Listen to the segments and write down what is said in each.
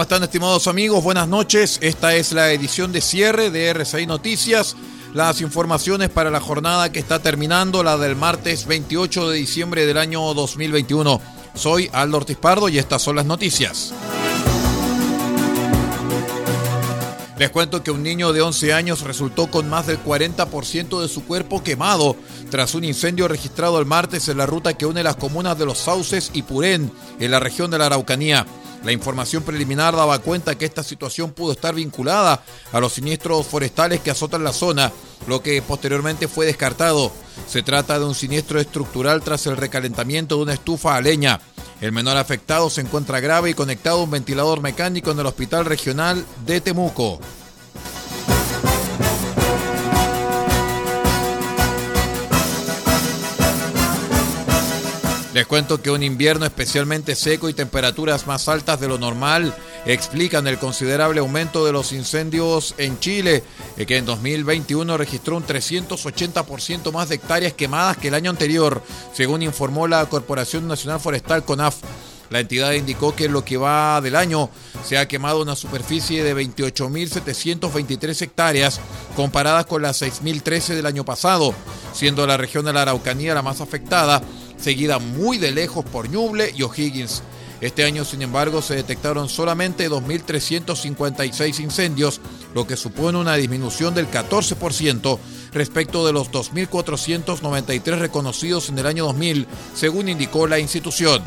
¿Cómo están estimados amigos? Buenas noches. Esta es la edición de cierre de RCI Noticias. Las informaciones para la jornada que está terminando, la del martes 28 de diciembre del año 2021. Soy Aldo Ortiz Pardo y estas son las noticias. Les cuento que un niño de 11 años resultó con más del 40% de su cuerpo quemado tras un incendio registrado el martes en la ruta que une las comunas de Los Sauces y Purén, en la región de la Araucanía. La información preliminar daba cuenta que esta situación pudo estar vinculada a los siniestros forestales que azotan la zona, lo que posteriormente fue descartado. Se trata de un siniestro estructural tras el recalentamiento de una estufa a leña. El menor afectado se encuentra grave y conectado a un ventilador mecánico en el Hospital Regional de Temuco. Les cuento que un invierno especialmente seco y temperaturas más altas de lo normal explican el considerable aumento de los incendios en Chile, eh, que en 2021 registró un 380% más de hectáreas quemadas que el año anterior, según informó la Corporación Nacional Forestal CONAF. La entidad indicó que en lo que va del año se ha quemado una superficie de 28.723 hectáreas comparadas con las 6.013 del año pasado, siendo la región de la Araucanía la más afectada seguida muy de lejos por Ñuble y O'Higgins. Este año, sin embargo, se detectaron solamente 2.356 incendios, lo que supone una disminución del 14% respecto de los 2.493 reconocidos en el año 2000, según indicó la institución.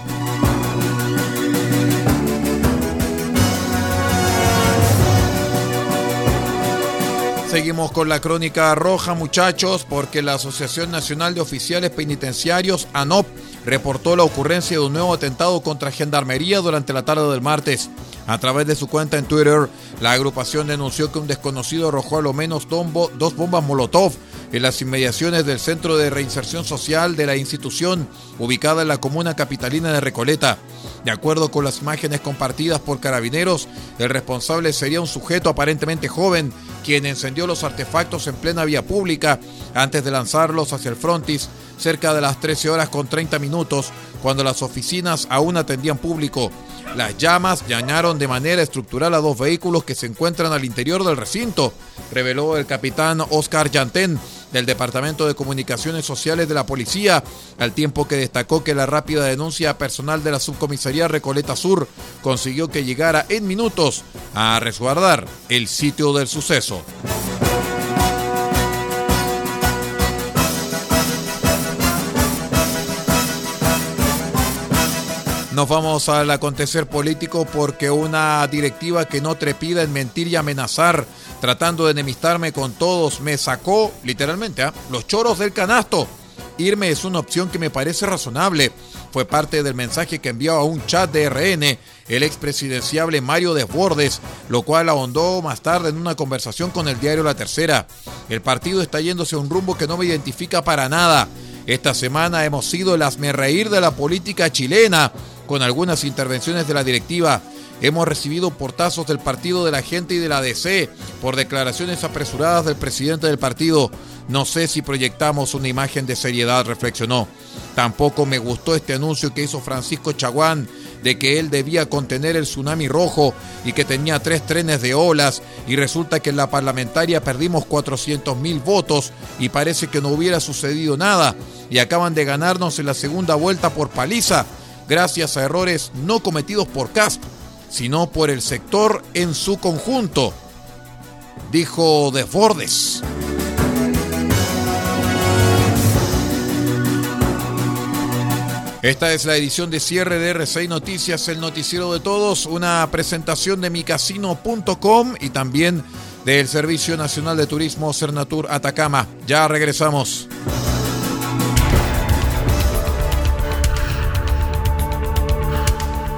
Seguimos con la crónica roja, muchachos, porque la Asociación Nacional de Oficiales Penitenciarios, ANOP, reportó la ocurrencia de un nuevo atentado contra Gendarmería durante la tarde del martes. A través de su cuenta en Twitter, la agrupación denunció que un desconocido arrojó a lo menos dos bombas Molotov en las inmediaciones del Centro de Reinserción Social de la institución, ubicada en la comuna capitalina de Recoleta. De acuerdo con las imágenes compartidas por carabineros, el responsable sería un sujeto aparentemente joven, quien encendió los artefactos en plena vía pública antes de lanzarlos hacia el frontis cerca de las 13 horas con 30 minutos, cuando las oficinas aún atendían público. Las llamas dañaron de manera estructural a dos vehículos que se encuentran al interior del recinto, reveló el capitán Oscar Yantén del Departamento de Comunicaciones Sociales de la Policía, al tiempo que destacó que la rápida denuncia personal de la subcomisaría Recoleta Sur consiguió que llegara en minutos a resguardar el sitio del suceso. Nos vamos al acontecer político porque una directiva que no trepida en mentir y amenazar, tratando de enemistarme con todos, me sacó literalmente ¿ah? los choros del canasto. Irme es una opción que me parece razonable. Fue parte del mensaje que envió a un chat de RN el expresidenciable Mario Desbordes, lo cual ahondó más tarde en una conversación con el diario La Tercera. El partido está yéndose a un rumbo que no me identifica para nada. Esta semana hemos sido el reír de la política chilena con algunas intervenciones de la directiva. Hemos recibido portazos del partido de la gente y de la DC por declaraciones apresuradas del presidente del partido. No sé si proyectamos una imagen de seriedad, reflexionó. Tampoco me gustó este anuncio que hizo Francisco Chaguán de que él debía contener el tsunami rojo y que tenía tres trenes de olas y resulta que en la parlamentaria perdimos 400 mil votos y parece que no hubiera sucedido nada y acaban de ganarnos en la segunda vuelta por paliza gracias a errores no cometidos por CASP, sino por el sector en su conjunto, dijo Desbordes. Esta es la edición de cierre de R6 Noticias, el noticiero de todos, una presentación de micasino.com y también del Servicio Nacional de Turismo Cernatur Atacama. Ya regresamos.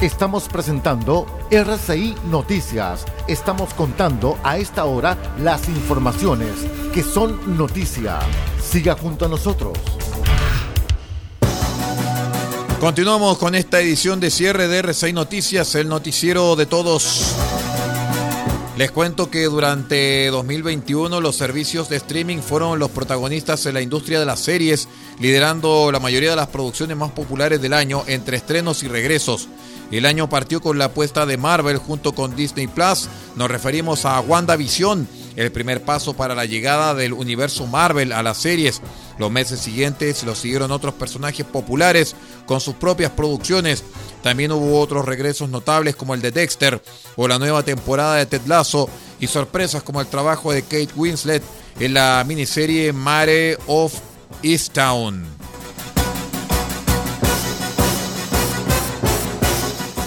Estamos presentando RCI Noticias. Estamos contando a esta hora las informaciones que son noticia. Siga junto a nosotros. Continuamos con esta edición de cierre de R6 Noticias, el noticiero de todos. Les cuento que durante 2021 los servicios de streaming fueron los protagonistas en la industria de las series, liderando la mayoría de las producciones más populares del año entre estrenos y regresos. El año partió con la apuesta de Marvel junto con Disney Plus. Nos referimos a WandaVision, el primer paso para la llegada del universo Marvel a las series. Los meses siguientes lo siguieron otros personajes populares con sus propias producciones. También hubo otros regresos notables como el de Dexter o la nueva temporada de Ted Lasso y sorpresas como el trabajo de Kate Winslet en la miniserie Mare of Easttown.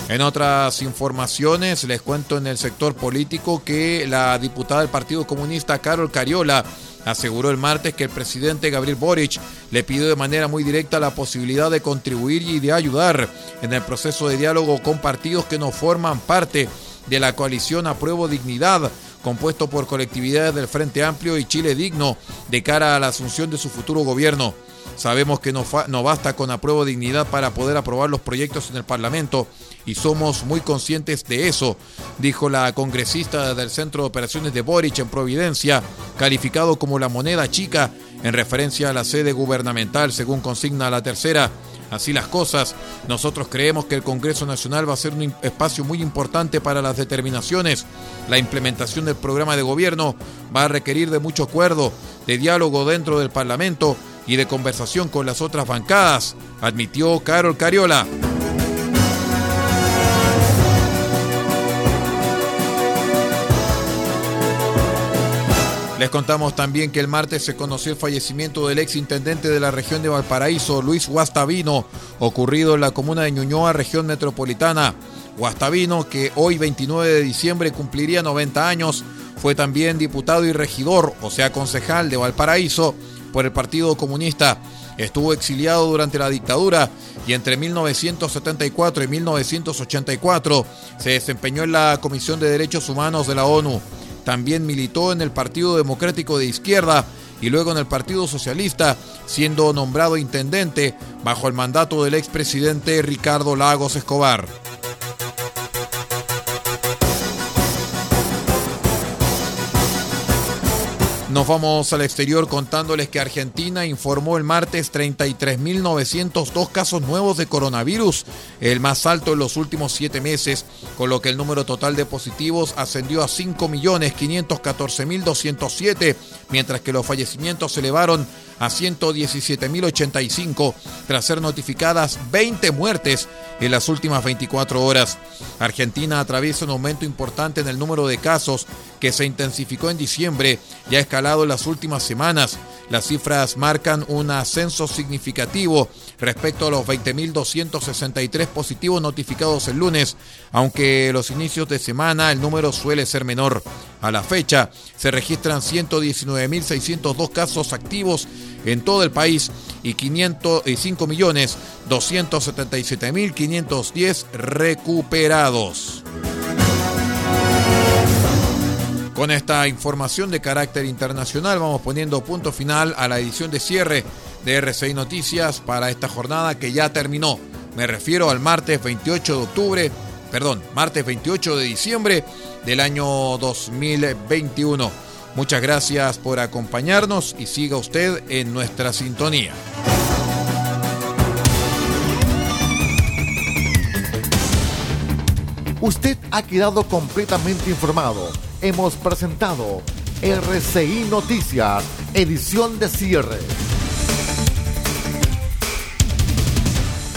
En otras informaciones, les cuento en el sector político que la diputada del Partido Comunista, Carol Cariola, aseguró el martes que el presidente Gabriel Boric le pidió de manera muy directa la posibilidad de contribuir y de ayudar en el proceso de diálogo con partidos que no forman parte de la coalición Apruebo Dignidad, compuesto por colectividades del Frente Amplio y Chile Digno, de cara a la asunción de su futuro gobierno. Sabemos que no, basta con apruebo dignidad para poder aprobar los proyectos en el Parlamento y somos muy conscientes de eso, dijo la congresista del Centro de Operaciones de Boric en Providencia, calificado como la moneda chica en referencia a la sede gubernamental, según consigna la tercera. Así las cosas, nosotros creemos que el Congreso Nacional va a ser un espacio muy importante para las determinaciones. La implementación del programa de gobierno va a requerir de mucho acuerdo, de diálogo dentro del Parlamento y de conversación con las otras bancadas, admitió Carol Cariola. Les contamos también que el martes se conoció el fallecimiento del ex intendente de la región de Valparaíso, Luis Guastavino, ocurrido en la comuna de Ñuñoa, región metropolitana. Guastavino, que hoy 29 de diciembre cumpliría 90 años, fue también diputado y regidor, o sea, concejal de Valparaíso, por el Partido Comunista. Estuvo exiliado durante la dictadura y entre 1974 y 1984 se desempeñó en la Comisión de Derechos Humanos de la ONU. También militó en el Partido Democrático de Izquierda y luego en el Partido Socialista, siendo nombrado intendente bajo el mandato del expresidente Ricardo Lagos Escobar. Nos vamos al exterior contándoles que Argentina informó el martes 33.902 casos nuevos de coronavirus, el más alto en los últimos siete meses, con lo que el número total de positivos ascendió a 5.514.207, mientras que los fallecimientos se elevaron a 117.085 tras ser notificadas 20 muertes en las últimas 24 horas. Argentina atraviesa un aumento importante en el número de casos que se intensificó en diciembre y ha escalado en las últimas semanas. Las cifras marcan un ascenso significativo respecto a los 20.263 positivos notificados el lunes, aunque los inicios de semana el número suele ser menor. A la fecha se registran 119.602 casos activos en todo el país y 5.277.510 recuperados. Con esta información de carácter internacional vamos poniendo punto final a la edición de cierre de RCI Noticias para esta jornada que ya terminó. Me refiero al martes 28 de octubre, perdón, martes 28 de diciembre del año 2021. Muchas gracias por acompañarnos y siga usted en nuestra sintonía. Usted ha quedado completamente informado. Hemos presentado RCI Noticias, edición de cierre.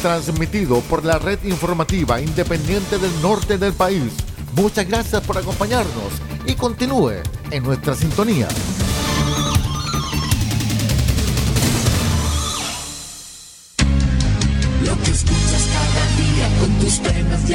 Transmitido por la red informativa independiente del norte del país. Muchas gracias por acompañarnos y continúe en nuestra sintonía. Lo que escuchas cada día con tus penas y